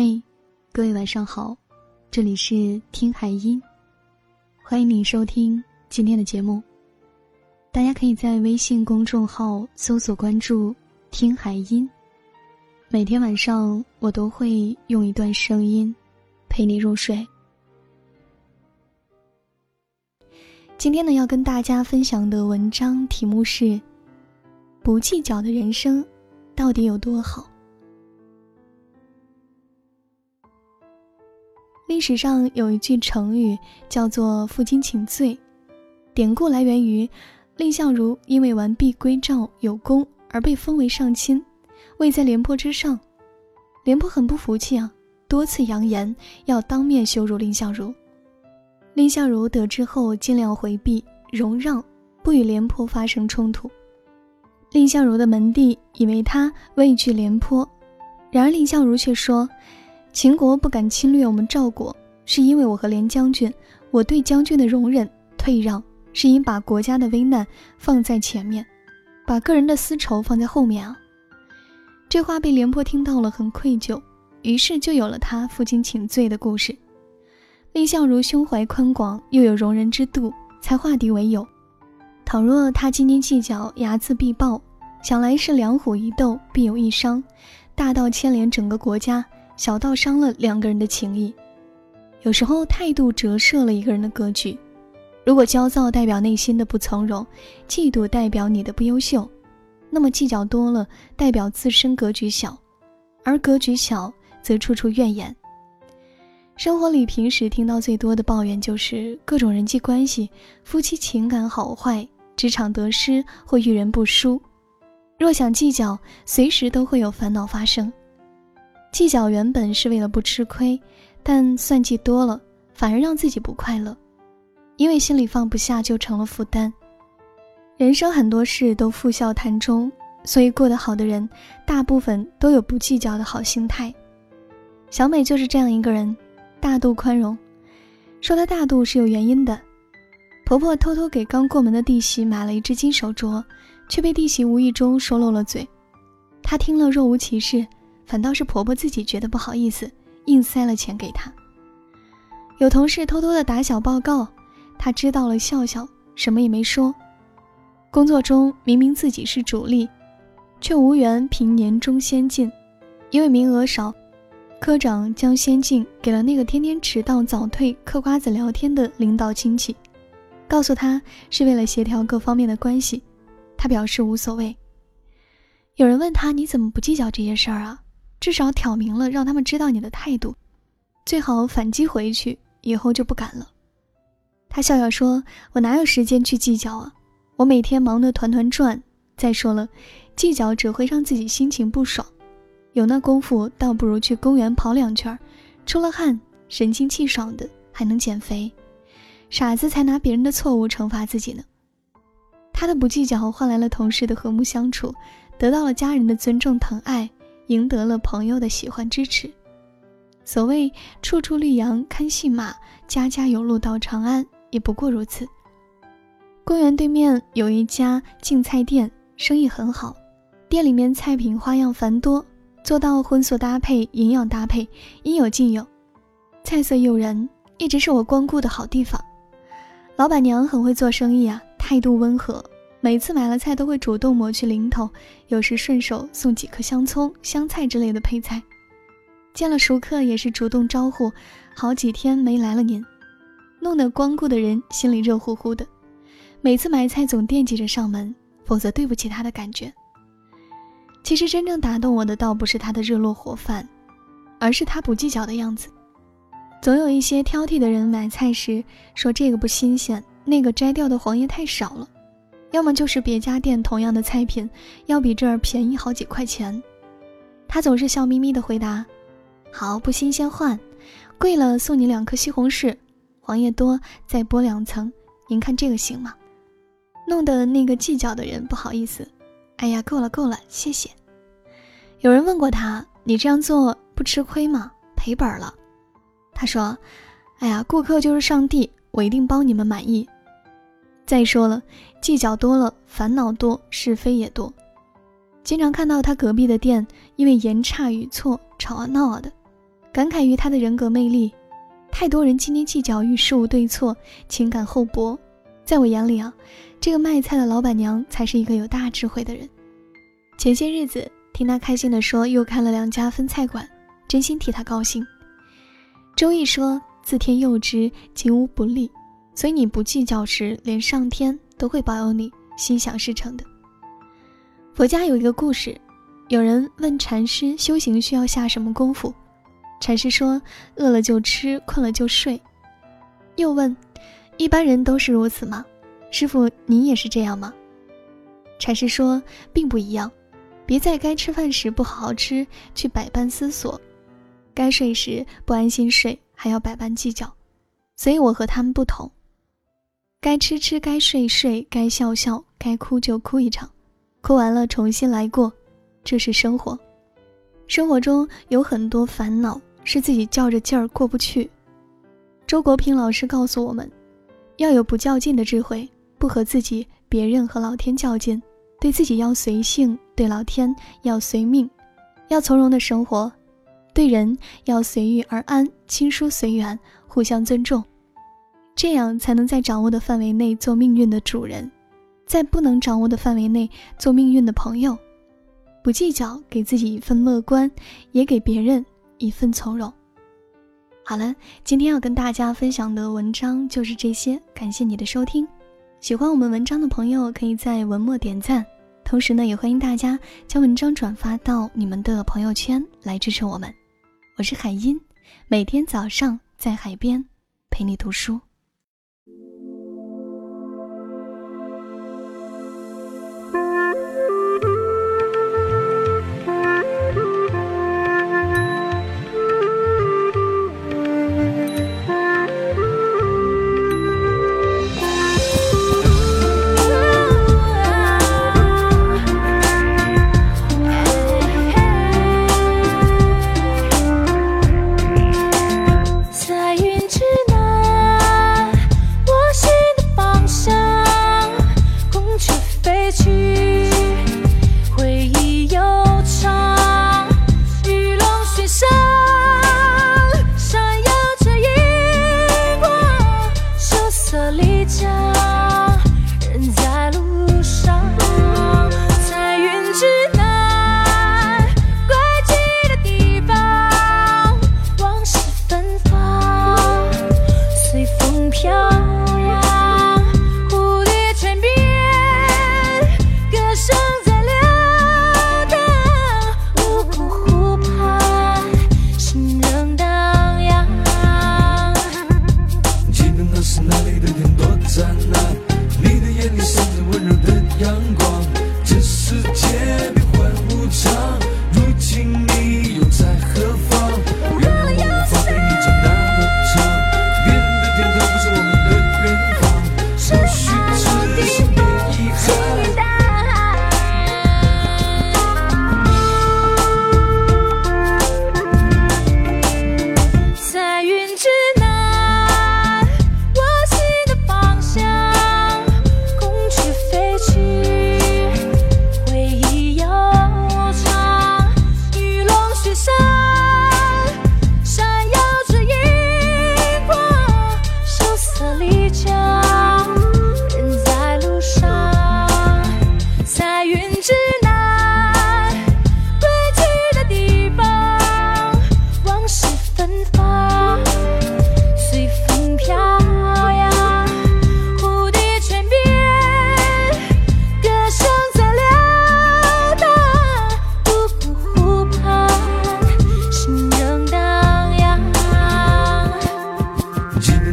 嘿，各位晚上好，这里是听海音，欢迎你收听今天的节目。大家可以在微信公众号搜索关注“听海音”，每天晚上我都会用一段声音陪你入睡。今天呢，要跟大家分享的文章题目是：不计较的人生到底有多好？历史上有一句成语叫做“负荆请罪”，典故来源于蔺相如因为完璧归赵有功而被封为上卿，位在廉颇之上。廉颇很不服气啊，多次扬言要当面羞辱蔺相如。蔺相如得知后尽量回避容让，不与廉颇发生冲突。蔺相如的门第以为他畏惧廉颇，然而蔺相如却说。秦国不敢侵略我们赵国，是因为我和廉将军，我对将军的容忍退让，是因把国家的危难放在前面，把个人的私仇放在后面啊。这话被廉颇听到了，很愧疚，于是就有了他负荆请罪的故事。蔺相如胸怀宽广，又有容人之度，才化敌为友。倘若他斤斤计较，睚眦必报，想来是两虎一斗，必有一伤，大到牵连整个国家。小到伤了两个人的情谊，有时候态度折射了一个人的格局。如果焦躁代表内心的不从容，嫉妒代表你的不优秀，那么计较多了代表自身格局小，而格局小则处处怨言。生活里平时听到最多的抱怨就是各种人际关系、夫妻情感好坏、职场得失或遇人不淑。若想计较，随时都会有烦恼发生。计较原本是为了不吃亏，但算计多了反而让自己不快乐，因为心里放不下就成了负担。人生很多事都付笑谈中，所以过得好的人大部分都有不计较的好心态。小美就是这样一个人，大度宽容。说她大度是有原因的，婆婆偷偷给刚过门的弟媳买了一只金手镯，却被弟媳无意中说漏了嘴，她听了若无其事。反倒是婆婆自己觉得不好意思，硬塞了钱给她。有同事偷偷的打小报告，她知道了笑笑，什么也没说。工作中明明自己是主力，却无缘评年终先进，因为名额少，科长将先进给了那个天天迟到早退、嗑瓜子聊天的领导亲戚，告诉他是为了协调各方面的关系，他表示无所谓。有人问他：“你怎么不计较这些事儿啊？”至少挑明了，让他们知道你的态度，最好反击回去，以后就不敢了。他笑笑说：“我哪有时间去计较啊？我每天忙得团团转。再说了，计较只会让自己心情不爽。有那功夫，倒不如去公园跑两圈，出了汗，神清气爽的，还能减肥。傻子才拿别人的错误惩罚自己呢。”他的不计较换来了同事的和睦相处，得到了家人的尊重疼爱。赢得了朋友的喜欢支持。所谓“处处绿杨看戏马，家家有路到长安”，也不过如此。公园对面有一家净菜店，生意很好，店里面菜品花样繁多，做到荤素搭配、营养搭配，应有尽有，菜色诱人，一直是我光顾的好地方。老板娘很会做生意啊，态度温和。每次买了菜都会主动抹去零头，有时顺手送几颗香葱、香菜之类的配菜。见了熟客也是主动招呼，好几天没来了您，弄得光顾的人心里热乎乎的。每次买菜总惦记着上门，否则对不起他的感觉。其实真正打动我的倒不是他的热络活泛，而是他不计较的样子。总有一些挑剔的人买菜时说这个不新鲜，那个摘掉的黄叶太少了。要么就是别家店同样的菜品，要比这儿便宜好几块钱。他总是笑眯眯的回答：“好，不新鲜换，贵了送你两颗西红柿，黄叶多再剥两层，您看这个行吗？”弄得那个计较的人不好意思：“哎呀，够了够了，谢谢。”有人问过他：“你这样做不吃亏吗？赔本了？”他说：“哎呀，顾客就是上帝，我一定帮你们满意。”再说了，计较多了，烦恼多，是非也多。经常看到他隔壁的店因为言差语错吵啊闹啊的，感慨于他的人格魅力。太多人斤斤计较于事物对错，情感厚薄。在我眼里啊，这个卖菜的老板娘才是一个有大智慧的人。前些日子听他开心地说又开了两家分菜馆，真心替他高兴。周易说：“自天佑之，吉无不利。”所以你不计较时，连上天都会保佑你心想事成的。佛家有一个故事，有人问禅师修行需要下什么功夫。禅师说：“饿了就吃，困了就睡。”又问：“一般人都是如此吗？师傅，你也是这样吗？”禅师说：“并不一样，别在该吃饭时不好好吃，去百般思索；该睡时不安心睡，还要百般计较。所以我和他们不同，该吃吃，该睡睡，该笑笑，该哭就哭一场，哭完了重新来过，这是生活。生活中有很多烦恼。”是自己较着劲儿过不去。周国平老师告诉我们，要有不较劲的智慧，不和自己、别人和老天较劲，对自己要随性，对老天要随命，要从容的生活，对人要随遇而安，亲疏随缘，互相尊重，这样才能在掌握的范围内做命运的主人，在不能掌握的范围内做命运的朋友，不计较，给自己一份乐观，也给别人。一份从容。好了，今天要跟大家分享的文章就是这些，感谢你的收听。喜欢我们文章的朋友，可以在文末点赞，同时呢，也欢迎大家将文章转发到你们的朋友圈来支持我们。我是海音，每天早上在海边陪你读书。色丽江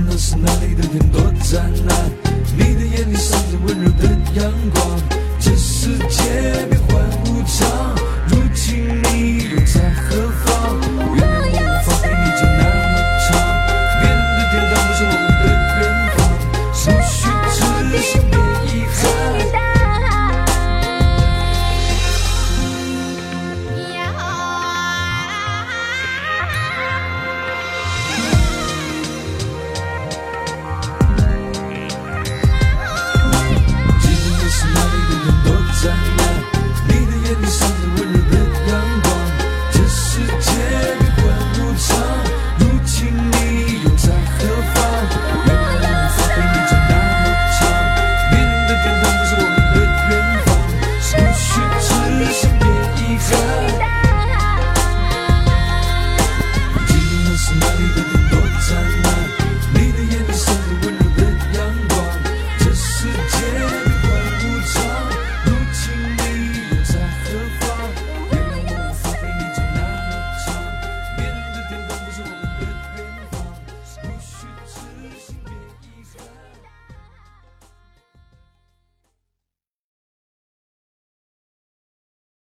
那是那里的天多湛蓝你的眼里闪着温柔的阳光这世界变幻无常如今你